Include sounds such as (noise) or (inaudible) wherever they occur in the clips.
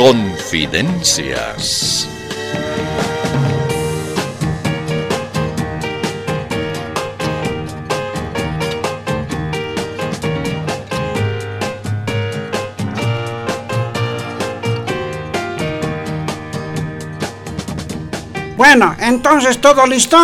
Confidencias. Bueno, entonces todo listo.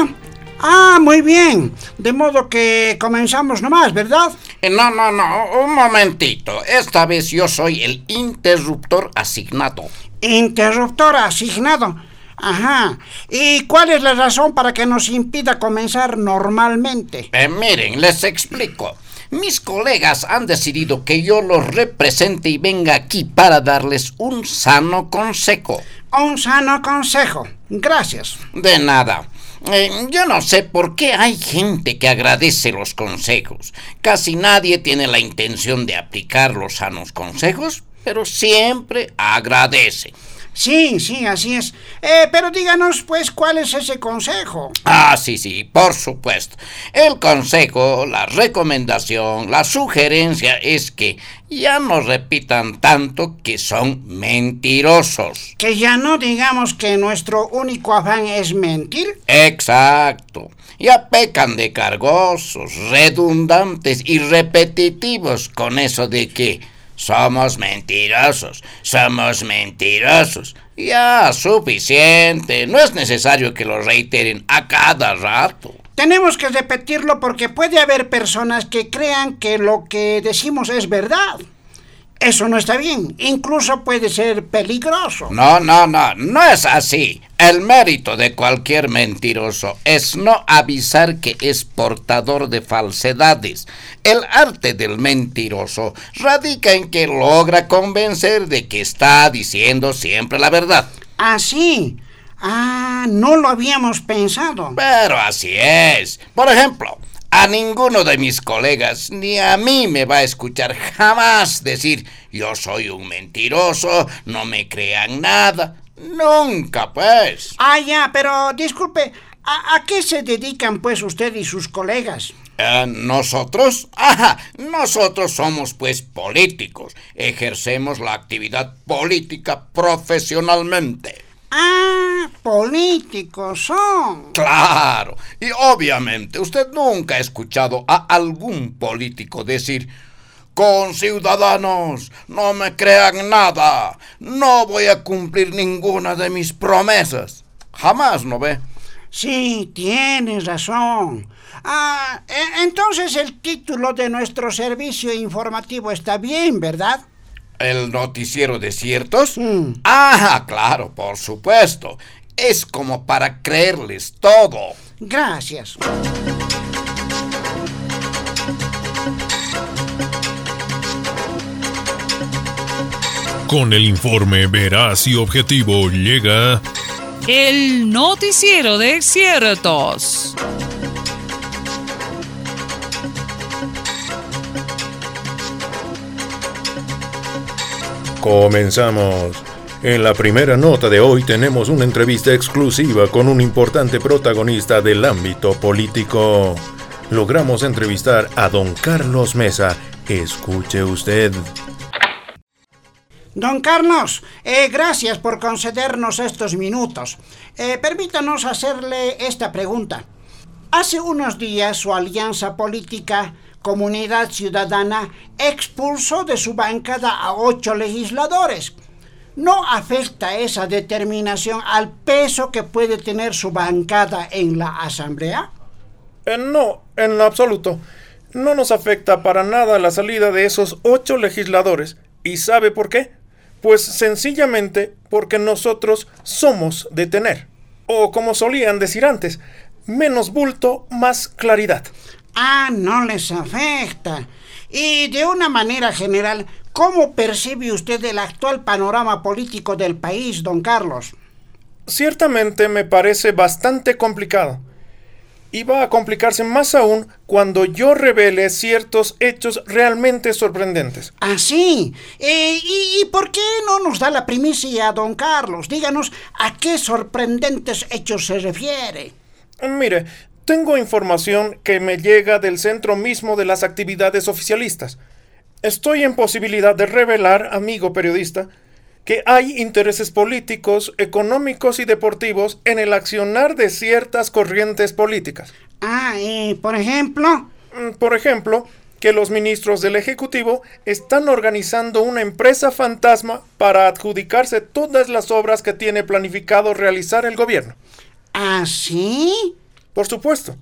Ah, muy bien. De modo que comenzamos nomás, ¿verdad? Eh, No, no, no, un momentito. Esta vez yo soy el interruptor asignado. Interruptor asignado. Ajá. ¿Y cuál es la razón para que nos impida comenzar normalmente? Eh, miren, les explico. Mis colegas han decidido que yo los represente y venga aquí para darles un sano consejo. Un sano consejo. Gracias. De nada. Eh, yo no sé por qué hay gente que agradece los consejos. Casi nadie tiene la intención de aplicar los sanos consejos, pero siempre agradece. Sí, sí, así es. Eh, pero díganos, pues, ¿cuál es ese consejo? Ah, sí, sí, por supuesto. El consejo, la recomendación, la sugerencia es que ya no repitan tanto que son mentirosos. Que ya no digamos que nuestro único afán es mentir. Exacto. Ya pecan de cargosos, redundantes y repetitivos con eso de que somos mentirosos, somos mentirosos. Ya, suficiente. No es necesario que lo reiteren a cada rato. Tenemos que repetirlo porque puede haber personas que crean que lo que decimos es verdad. Eso no está bien. Incluso puede ser peligroso. No, no, no, no es así. El mérito de cualquier mentiroso es no avisar que es portador de falsedades. El arte del mentiroso radica en que logra convencer de que está diciendo siempre la verdad. Así. Ah, no lo habíamos pensado. Pero así es. Por ejemplo, a ninguno de mis colegas ni a mí me va a escuchar jamás decir yo soy un mentiroso, no me crean nada. Nunca, pues. Ah, ya, pero disculpe, ¿a, a qué se dedican pues usted y sus colegas? Eh, ¿Nosotros? Ajá, nosotros somos pues políticos. Ejercemos la actividad política profesionalmente. Ah, políticos son. Claro, y obviamente usted nunca ha escuchado a algún político decir, con ciudadanos, no me crean nada, no voy a cumplir ninguna de mis promesas. Jamás, ¿no ve? Sí, tienes razón. Ah, e- entonces el título de nuestro servicio informativo está bien, ¿verdad? ¿El noticiero de ciertos? Mm. Ah, claro, por supuesto. Es como para creerles todo. Gracias. Con el informe veraz y objetivo llega El noticiero de ciertos. Comenzamos. En la primera nota de hoy tenemos una entrevista exclusiva con un importante protagonista del ámbito político. Logramos entrevistar a don Carlos Mesa. Escuche usted. Don Carlos, eh, gracias por concedernos estos minutos. Eh, permítanos hacerle esta pregunta. Hace unos días su alianza política, Comunidad Ciudadana, expulsó de su bancada a ocho legisladores. ¿No afecta esa determinación al peso que puede tener su bancada en la Asamblea? Eh, no, en absoluto. No nos afecta para nada la salida de esos ocho legisladores. ¿Y sabe por qué? Pues sencillamente porque nosotros somos de tener. O como solían decir antes, menos bulto, más claridad. Ah, no les afecta. Y de una manera general, ¿cómo percibe usted el actual panorama político del país, don Carlos? Ciertamente me parece bastante complicado. Y va a complicarse más aún cuando yo revele ciertos hechos realmente sorprendentes. Ah, sí. Eh, ¿y, y por qué no nos da la primicia, don Carlos? Díganos a qué sorprendentes hechos se refiere. Mire, tengo información que me llega del centro mismo de las actividades oficialistas. Estoy en posibilidad de revelar, amigo periodista, que hay intereses políticos, económicos y deportivos en el accionar de ciertas corrientes políticas. Ah, y por ejemplo... Mm, por ejemplo, que los ministros del Ejecutivo están organizando una empresa fantasma para adjudicarse todas las obras que tiene planificado realizar el gobierno. ¿Ah, sí? Por supuesto.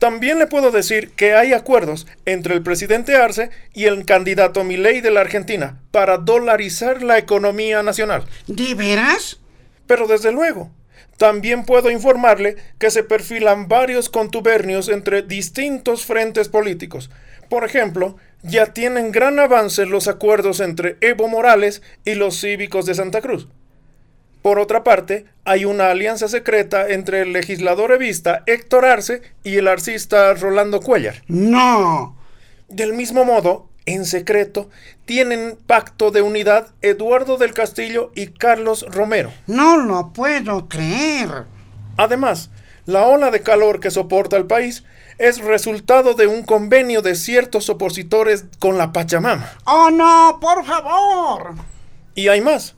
También le puedo decir que hay acuerdos entre el presidente Arce y el candidato Milei de la Argentina para dolarizar la economía nacional. ¿De veras? Pero desde luego, también puedo informarle que se perfilan varios contubernios entre distintos frentes políticos. Por ejemplo, ya tienen gran avance los acuerdos entre Evo Morales y los cívicos de Santa Cruz. Por otra parte, hay una alianza secreta entre el legislador evista Héctor Arce y el arcista Rolando Cuellar. No. Del mismo modo, en secreto, tienen pacto de unidad Eduardo del Castillo y Carlos Romero. No lo puedo creer. Además, la ola de calor que soporta el país es resultado de un convenio de ciertos opositores con la Pachamama. ¡Oh, no! ¡Por favor! Y hay más.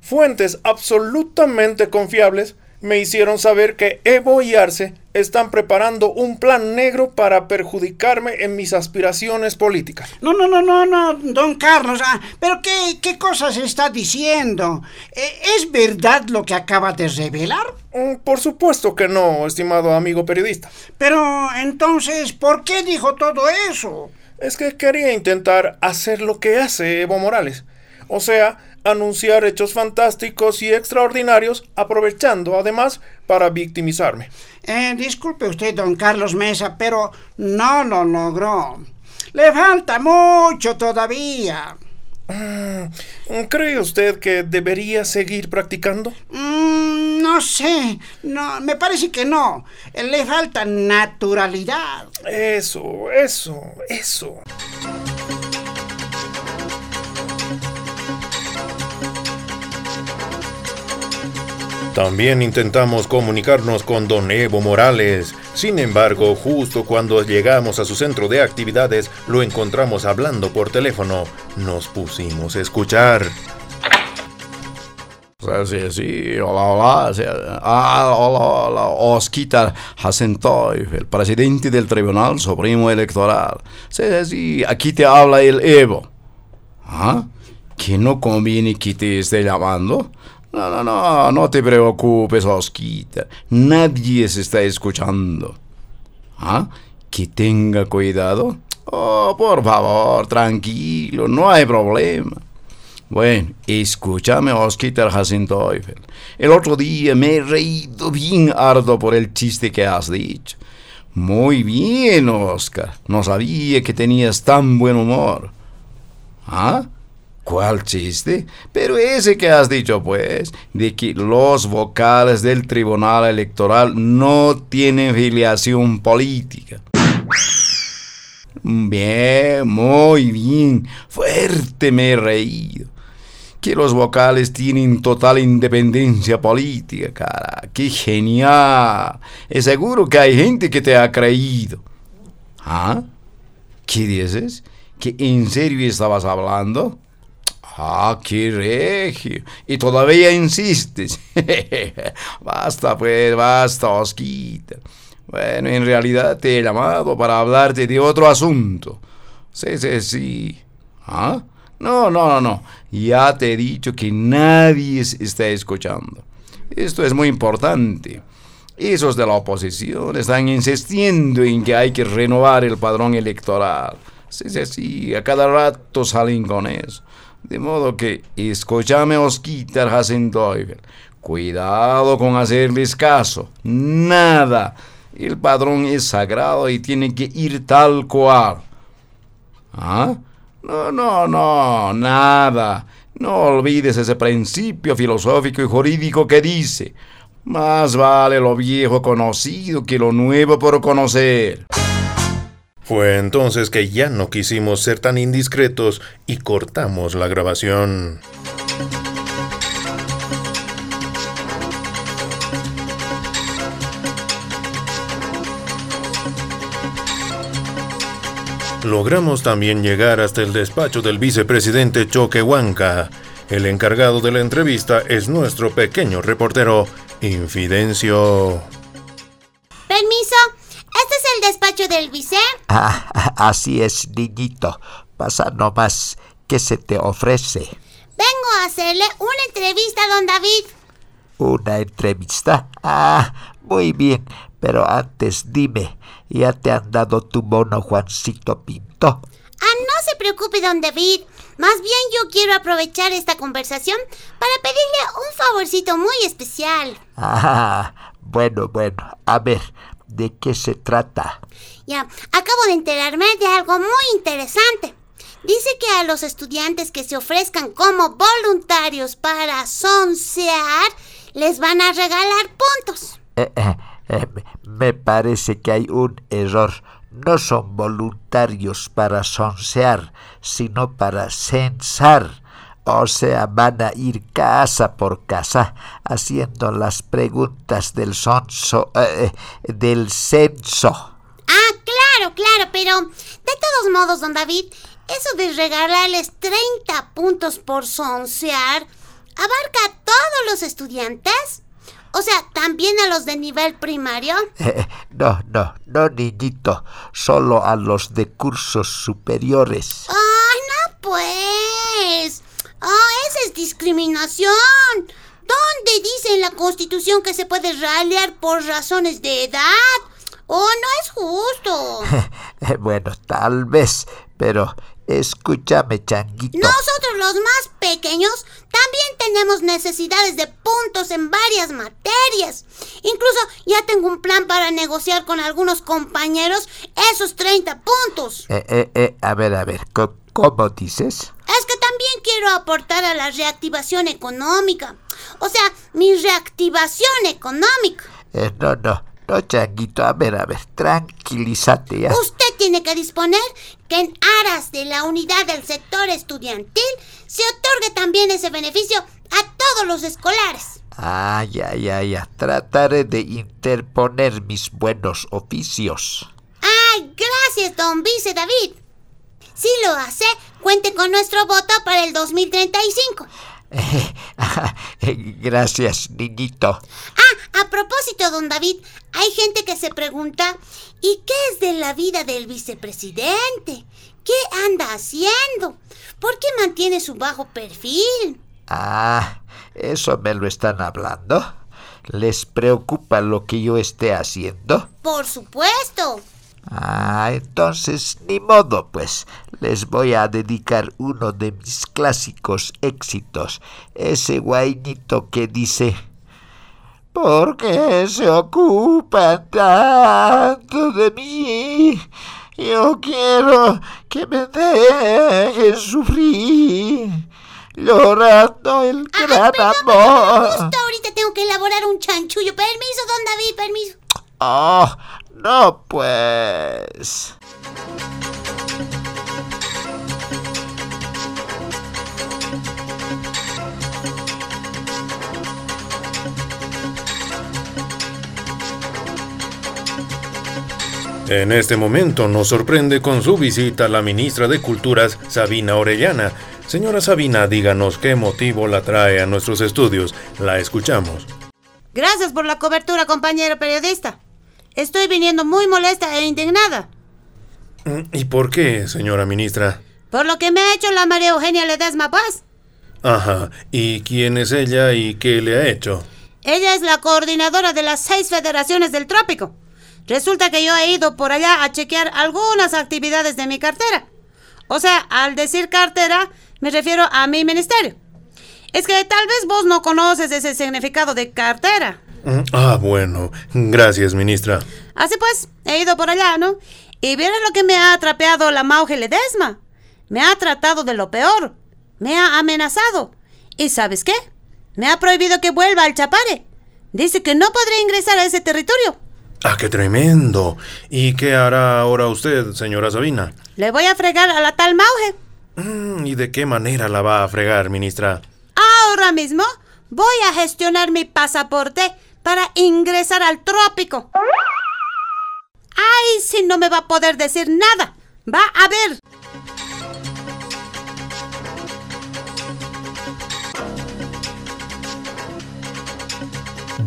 Fuentes absolutamente confiables me hicieron saber que Evo y Arce están preparando un plan negro para perjudicarme en mis aspiraciones políticas. No, no, no, no, no, don Carlos. Ah, pero qué, qué cosas está diciendo. Eh, ¿Es verdad lo que acaba de revelar? Mm, por supuesto que no, estimado amigo periodista. Pero entonces, ¿por qué dijo todo eso? Es que quería intentar hacer lo que hace Evo Morales. O sea, anunciar hechos fantásticos y extraordinarios, aprovechando además para victimizarme. Eh, disculpe usted, don Carlos Mesa, pero no lo logró. Le falta mucho todavía. Mm, ¿Cree usted que debería seguir practicando? Mm, no sé, no, me parece que no. Le falta naturalidad. Eso, eso, eso. También intentamos comunicarnos con don Evo Morales. Sin embargo, justo cuando llegamos a su centro de actividades, lo encontramos hablando por teléfono. Nos pusimos a escuchar. Sí, sí, hola, hola. Ah, hola, hola. Oscar Hasentoy, el presidente del Tribunal Supremo Electoral. Sí, sí, aquí te habla el Evo. ¿Ah? ¿Que no conviene que te esté llamando? No, no, no, no te preocupes, Osquita. Nadie se está escuchando. ¿Ah? Que tenga cuidado. Oh, por favor, tranquilo, no hay problema. Bueno, escúchame, Oscar Jacinto El otro día me he reído bien harto por el chiste que has dicho. Muy bien, Oscar. No sabía que tenías tan buen humor. ¿Ah? ¿Cuál chiste? Pero ese que has dicho, pues, de que los vocales del Tribunal Electoral no tienen filiación política. Bien, muy bien. Fuerte me he reído. Que los vocales tienen total independencia política, cara. ¡Qué genial! Es seguro que hay gente que te ha creído. ¿Ah? ¿Qué dices? ¿Que en serio estabas hablando? Ah, qué regio. Y todavía insistes. (laughs) basta, pues, basta, Osquita. Bueno, en realidad te he llamado para hablarte de otro asunto. Sí, sí, sí. ¿Ah? No, no, no, no. Ya te he dicho que nadie está escuchando. Esto es muy importante. Esos de la oposición están insistiendo en que hay que renovar el padrón electoral. Sí, sí, sí. A cada rato salen con eso. De modo que, escúchame, Osquitar Hasenteufel. Cuidado con hacerles caso. Nada. El padrón es sagrado y tiene que ir tal cual. ¿Ah? No, no, no, nada. No olvides ese principio filosófico y jurídico que dice, más vale lo viejo conocido que lo nuevo por conocer. Fue entonces que ya no quisimos ser tan indiscretos y cortamos la grabación. Logramos también llegar hasta el despacho del vicepresidente Choquehuanca. El encargado de la entrevista es nuestro pequeño reportero, Infidencio. Permiso, ¿este es el despacho del vice? Ah, así es, niñito. Pasa nomás. ¿Qué se te ofrece? Vengo a hacerle una entrevista don David. ¿Una entrevista? Ah, muy bien. Pero antes dime, ¿ya te han dado tu mono Juancito Pinto? Ah, no se preocupe, don David. Más bien yo quiero aprovechar esta conversación para pedirle un favorcito muy especial. Ah, bueno, bueno. A ver, ¿de qué se trata? Ya, acabo de enterarme de algo muy interesante. Dice que a los estudiantes que se ofrezcan como voluntarios para sonsear, les van a regalar puntos. Eh, eh, eh, me parece que hay un error. No son voluntarios para sonsear, sino para censar. O sea, van a ir casa por casa haciendo las preguntas del sonso, del censo. Ah, claro, claro, pero de todos modos, don David, eso de regalarles 30 puntos por sonsear abarca a todos los estudiantes. O sea, ¿también a los de nivel primario? (laughs) no, no, no, niñito. Solo a los de cursos superiores. ¡Ay, no, pues! ¡Ah, esa es discriminación! ¿Dónde dice en la Constitución que se puede ralear por razones de edad? ¡Oh, no es justo! (laughs) bueno, tal vez, pero Escúchame, changuito. Nosotros los más pequeños también tenemos necesidades de puntos en varias materias. Incluso ya tengo un plan para negociar con algunos compañeros esos 30 puntos. Eh, eh, eh, a ver, a ver, ¿cómo dices? Es quiero aportar a la reactivación económica. O sea, mi reactivación económica. Eh, no, no, no, changuito, a ver, a ver, tranquilízate ya. Usted tiene que disponer que en aras de la unidad del sector estudiantil se otorgue también ese beneficio a todos los escolares. Ah, ya, ya, ya. Trataré de interponer mis buenos oficios. ¡Ay, gracias, don Vice David! Si lo hace, cuente con nuestro voto para el 2035. (laughs) Gracias, niñito. Ah, a propósito, don David, hay gente que se pregunta, ¿y qué es de la vida del vicepresidente? ¿Qué anda haciendo? ¿Por qué mantiene su bajo perfil? Ah, ¿eso me lo están hablando? ¿Les preocupa lo que yo esté haciendo? Por supuesto. Ah, entonces ni modo, pues. Les voy a dedicar uno de mis clásicos éxitos. Ese guainito que dice... ¿Por qué se ocupan tanto de mí? Yo quiero que me dejen sufrir, llorando el gran amor. Justo ahorita tengo que elaborar un chanchullo. Permiso, don David, permiso. Oh, no, pues. En este momento nos sorprende con su visita la ministra de Culturas, Sabina Orellana. Señora Sabina, díganos qué motivo la trae a nuestros estudios. La escuchamos. Gracias por la cobertura, compañero periodista. Estoy viniendo muy molesta e indignada. Mm, ¿Y por qué, señora ministra? Por lo que me ha hecho la María Eugenia Ledesma Paz. Ajá. ¿Y quién es ella y qué le ha hecho? Ella es la coordinadora de las seis federaciones del trópico. Resulta que yo he ido por allá a chequear algunas actividades de mi cartera. O sea, al decir cartera, me refiero a mi ministerio. Es que tal vez vos no conoces ese significado de cartera. Ah, bueno. Gracias, ministra. Así pues, he ido por allá, ¿no? Y vieron lo que me ha atrapeado la Mauge Ledesma. Me ha tratado de lo peor. Me ha amenazado. ¿Y sabes qué? Me ha prohibido que vuelva al Chapare. Dice que no podré ingresar a ese territorio. Ah, qué tremendo. ¿Y qué hará ahora usted, señora Sabina? Le voy a fregar a la tal Mauge. Mm, ¿Y de qué manera la va a fregar, ministra? Ahora mismo voy a gestionar mi pasaporte para ingresar al trópico. ¡Ay, si no me va a poder decir nada! ¡Va a ver!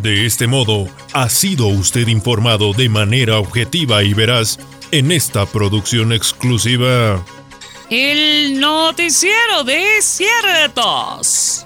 De este modo, ha sido usted informado de manera objetiva y veraz en esta producción exclusiva. El noticiero de ciertos.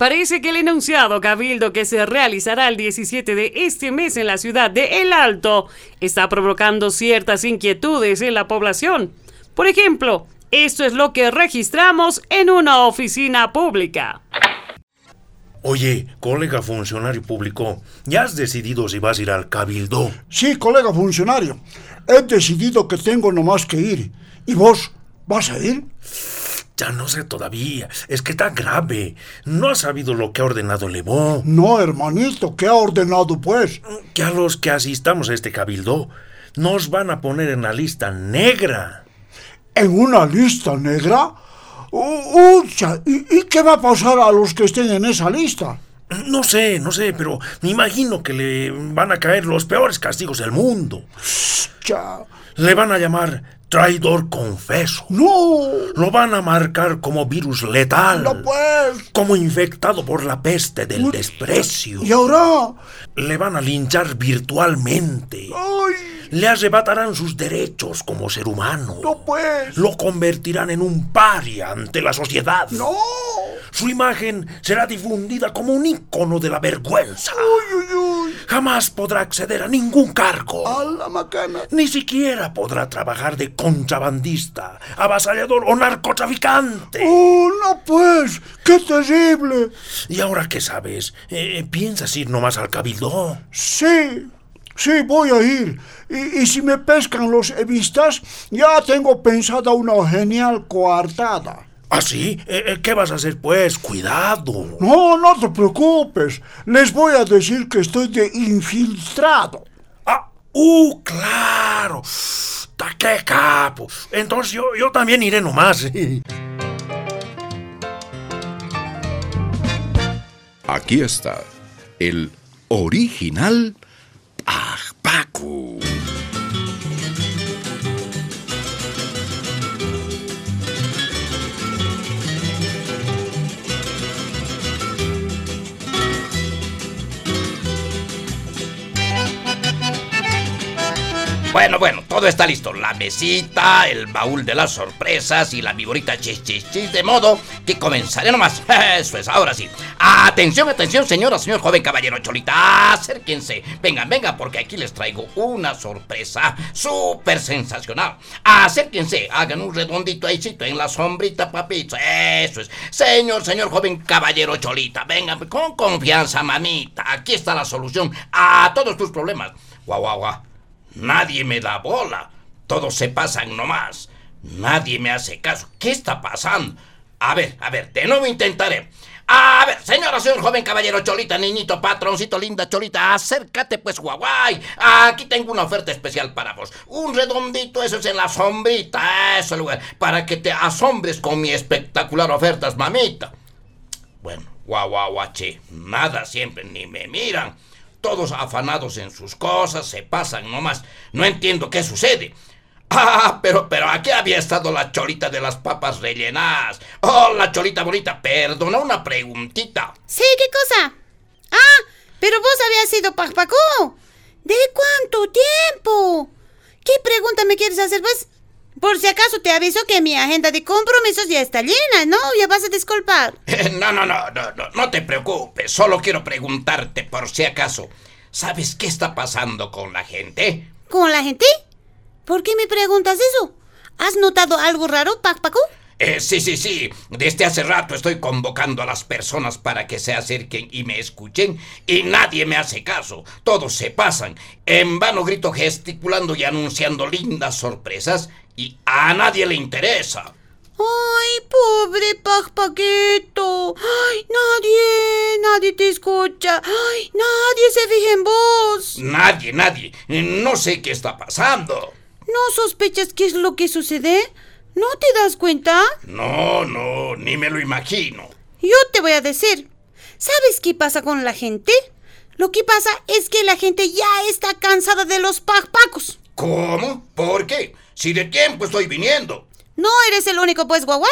Parece que el enunciado cabildo que se realizará el 17 de este mes en la ciudad de El Alto está provocando ciertas inquietudes en la población. Por ejemplo, esto es lo que registramos en una oficina pública. Oye, colega funcionario público, ¿ya has decidido si vas a ir al cabildo? Sí, colega funcionario. He decidido que tengo nomás que ir. ¿Y vos vas a ir? Ya no sé todavía. Es que está grave. No has sabido lo que ha ordenado Levó. No, hermanito, ¿qué ha ordenado pues? Que a los que asistamos a este cabildo nos van a poner en la lista negra. ¿En una lista negra? Ucha, ¿y, y qué va a pasar a los que estén en esa lista? No sé, no sé, pero me imagino que le van a caer los peores castigos del mundo. Ya. Le van a llamar traidor confeso. ¡No! Lo van a marcar como virus letal. ¡No pues! Como infectado por la peste del desprecio. ¿Y ahora? Le van a linchar virtualmente. ¡Ay! Le arrebatarán sus derechos como ser humano. ¡No pues! Lo convertirán en un paria ante la sociedad. ¡No! Su imagen será difundida como un ícono de la vergüenza. ¡Uy, uy, uy! Jamás podrá acceder a ningún cargo. ¡A la macana! Ni siquiera podrá trabajar de contrabandista, avasallador o narcotraficante. ¡Oh, no pues! ¡Qué terrible! ¿Y ahora qué sabes? Eh, ¿Piensas ir nomás al cabildo? Sí, sí, voy a ir. Y, y si me pescan los evistas, ya tengo pensada una genial coartada. ¿Ah, sí? Eh, eh, ¿Qué vas a hacer, pues? Cuidado. No, no te preocupes. Les voy a decir que estoy de infiltrado. Ah, ¡Uh, claro! ¡Ta qué capo! Entonces yo, yo también iré nomás. Aquí está el original Bueno, bueno, todo está listo. La mesita, el baúl de las sorpresas y la viborita chis chis chis. De modo que comenzaré nomás. (laughs) Eso es, ahora sí. Atención, atención, señora, señor joven caballero Cholita. Acérquense. Vengan, vengan, porque aquí les traigo una sorpresa súper sensacional. Acérquense, hagan un redondito ahícito en la sombrita, papito. Eso es. Señor, señor joven caballero Cholita. Vengan con confianza, mamita. Aquí está la solución a todos tus problemas. Guau, guau, guau. Nadie me da bola. Todos se pasan nomás. Nadie me hace caso. ¿Qué está pasando? A ver, a ver, de nuevo intentaré. A ver, señora, señor joven caballero Cholita, niñito, patroncito, linda Cholita, acércate pues, guaguay. Aquí tengo una oferta especial para vos. Un redondito, eso es en la sombrita, eso lugar, para que te asombres con mi espectacular ofertas, mamita. Bueno, guau, guau, nada siempre, ni me miran. Todos afanados en sus cosas, se pasan nomás. No entiendo qué sucede. Ah, pero, pero aquí había estado la cholita de las papas rellenadas. Oh, la cholita bonita, perdona una preguntita. Sí, ¿qué cosa? Ah, pero vos habías sido Pacpacú. ¿De cuánto tiempo? ¿Qué pregunta me quieres hacer, pues? Por si acaso te aviso que mi agenda de compromisos ya está llena, ¿no? Ya vas a disculpar. (laughs) No, no, no, no, no, no te preocupes. Solo quiero preguntarte por si acaso. ¿Sabes qué está pasando con la gente? ¿Con la gente? ¿Por qué me preguntas eso? ¿Has notado algo raro, Pacpacú? Eh, sí, sí, sí. Desde hace rato estoy convocando a las personas para que se acerquen y me escuchen y nadie me hace caso. Todos se pasan. En vano grito gesticulando y anunciando lindas sorpresas y a nadie le interesa. Ay, pobre Paquito. Ay, nadie, nadie te escucha. Ay, nadie se fija en vos. Nadie, nadie. No sé qué está pasando. ¿No sospechas qué es lo que sucede? ¿No te das cuenta? No, no, ni me lo imagino. Yo te voy a decir. ¿Sabes qué pasa con la gente? Lo que pasa es que la gente ya está cansada de los pacpacos. ¿Cómo? ¿Por qué? Si de tiempo estoy viniendo. No eres el único, pues, guaguay.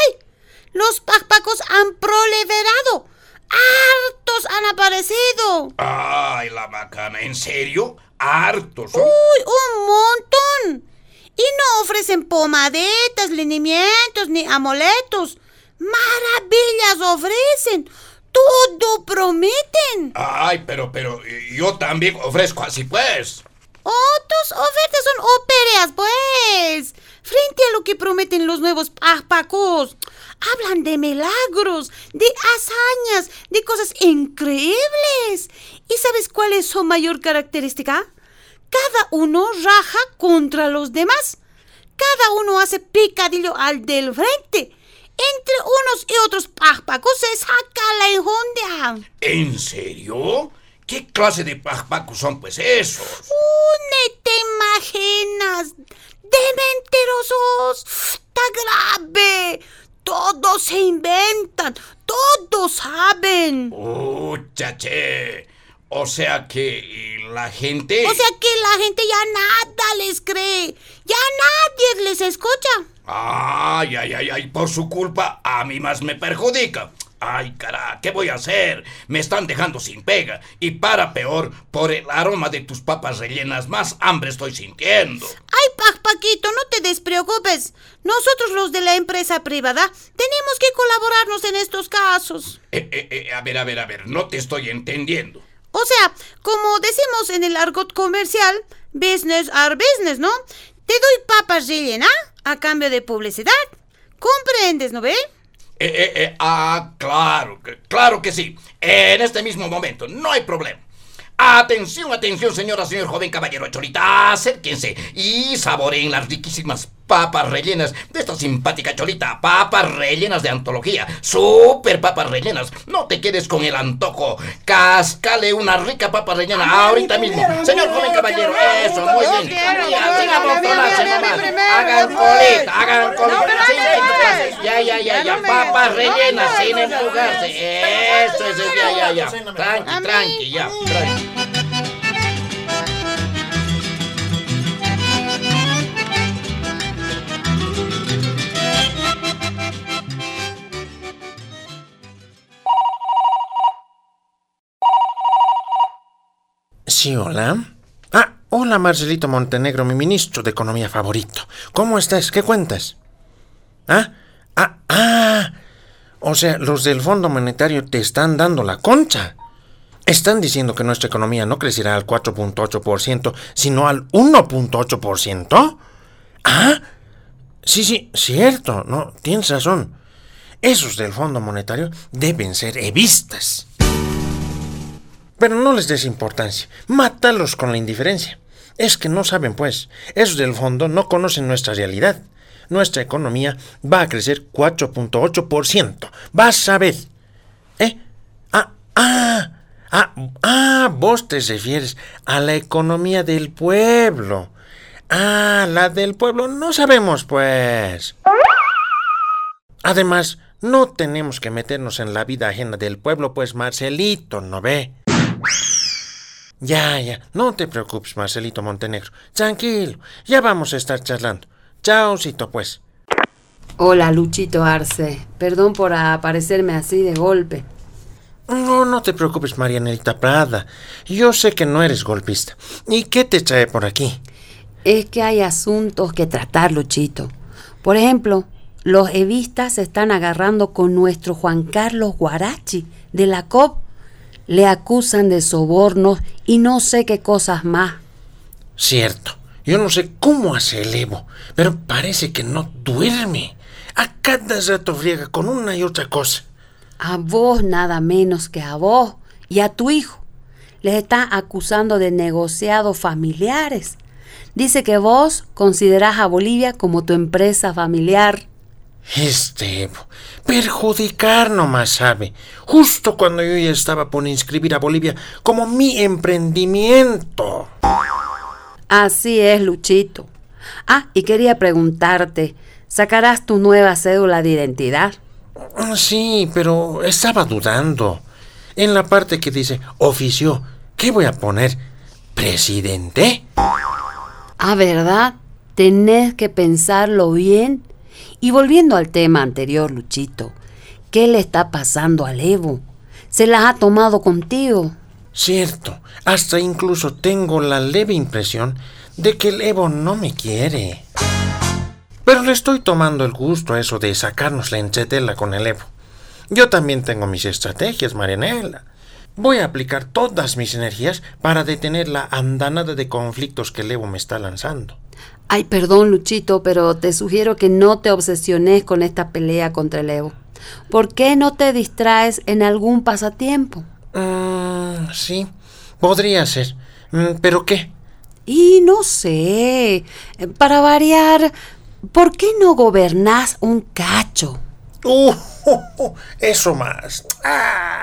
Los pacpacos han proliferado. ¡Hartos han aparecido! Ay, la bacana, ¿en serio? ¿Hartos? ¡Uy, un montón! Y no ofrecen pomadetas, linimientos ni amuletos. Maravillas ofrecen. Todo prometen. Ay, pero, pero, yo también ofrezco así, pues. Otras ofertas son óperas, pues. Frente a lo que prometen los nuevos pacos. Hablan de milagros, de hazañas, de cosas increíbles. ¿Y sabes cuál es su mayor característica? Cada uno raja contra los demás. Cada uno hace picadillo al del frente. Entre unos y otros pacos se saca la enjundia. ¿En serio? ¿Qué clase de pacos son pues esos? Uh, te imaginas. De mentirosos. Está grave. Todos se inventan. Todos saben. Uh, chache. O sea que la gente... O sea que la gente ya nada les cree. Ya nadie les escucha. Ay, ay, ay, ay, por su culpa a mí más me perjudica. Ay, cara, ¿qué voy a hacer? Me están dejando sin pega. Y para peor, por el aroma de tus papas rellenas, más hambre estoy sintiendo. Ay, Paquito, no te despreocupes. Nosotros los de la empresa privada tenemos que colaborarnos en estos casos. Eh, eh, eh, a ver, a ver, a ver, no te estoy entendiendo. O sea, como decimos en el argot comercial, business are business, ¿no? Te doy papas rellenas a cambio de publicidad. ¿Comprendes, no ve? Eh, eh, eh, ah, claro, claro que sí. En este mismo momento, no hay problema. Atención, atención, señora, señor joven caballero Cholita, acérquense y saboreen las riquísimas papas rellenas de esta simpática Cholita. Papas rellenas de antología, super papas rellenas. No te quedes con el antojo. Cascale una rica papa rellena ahorita mismo. Señor joven caballero, eso, muy bien. Hagan colita, hagan colita. Ya, ya, ya, ya. Papas rellenas sin empujarse. Eso, eso, ya, ya, ya. Tranqui, tranqui, ya, tranqui. Sí, hola. Ah, hola Marcelito Montenegro, mi ministro de Economía favorito. ¿Cómo estás? ¿Qué cuentas? Ah, ah, ah. O sea, los del Fondo Monetario te están dando la concha. Están diciendo que nuestra economía no crecerá al 4.8%, sino al 1.8%. Ah, sí, sí, cierto, no, tienes razón. Esos del Fondo Monetario deben ser evistas. Pero no les des importancia. Mátalos con la indiferencia. Es que no saben, pues. Esos del fondo no conocen nuestra realidad. Nuestra economía va a crecer 4.8%. Vas a ver. ¿Eh? Ah, ah, ah, ah, vos te refieres a la economía del pueblo. Ah, la del pueblo no sabemos, pues. Además, no tenemos que meternos en la vida ajena del pueblo, pues Marcelito, ¿no ve? Ya, ya, no te preocupes, Marcelito Montenegro. Tranquilo, ya vamos a estar charlando. Chaocito, pues. Hola, Luchito Arce. Perdón por aparecerme así de golpe. No, no te preocupes, Marianelita Prada. Yo sé que no eres golpista. ¿Y qué te trae por aquí? Es que hay asuntos que tratar, Luchito. Por ejemplo, los evistas se están agarrando con nuestro Juan Carlos Guarachi de la COP le acusan de sobornos y no sé qué cosas más. Cierto. Yo no sé cómo hace el Evo, pero parece que no duerme. A cada rato friega con una y otra cosa. A vos nada menos que a vos y a tu hijo. Les está acusando de negociados familiares. Dice que vos considerás a Bolivia como tu empresa familiar. Este perjudicar nomás sabe. Justo cuando yo ya estaba por inscribir a Bolivia como mi emprendimiento. Así es, Luchito. Ah, y quería preguntarte, ¿sacarás tu nueva cédula de identidad? Sí, pero estaba dudando. En la parte que dice oficio, ¿qué voy a poner? ¿Presidente? Ah, ¿verdad? Tenés que pensarlo bien. Y volviendo al tema anterior, Luchito, ¿qué le está pasando al Evo? ¿Se las ha tomado contigo? Cierto, hasta incluso tengo la leve impresión de que el Evo no me quiere. Pero le estoy tomando el gusto a eso de sacarnos la enchetela con el Evo. Yo también tengo mis estrategias, Marianela. Voy a aplicar todas mis energías para detener la andanada de conflictos que el Evo me está lanzando. Ay, perdón, Luchito, pero te sugiero que no te obsesiones con esta pelea contra el Evo. ¿Por qué no te distraes en algún pasatiempo? Mm, sí, podría ser. Mm, ¿Pero qué? Y no sé. Para variar, ¿por qué no gobernás un cacho? Uh, oh, (laughs) oh, eso más. Ah.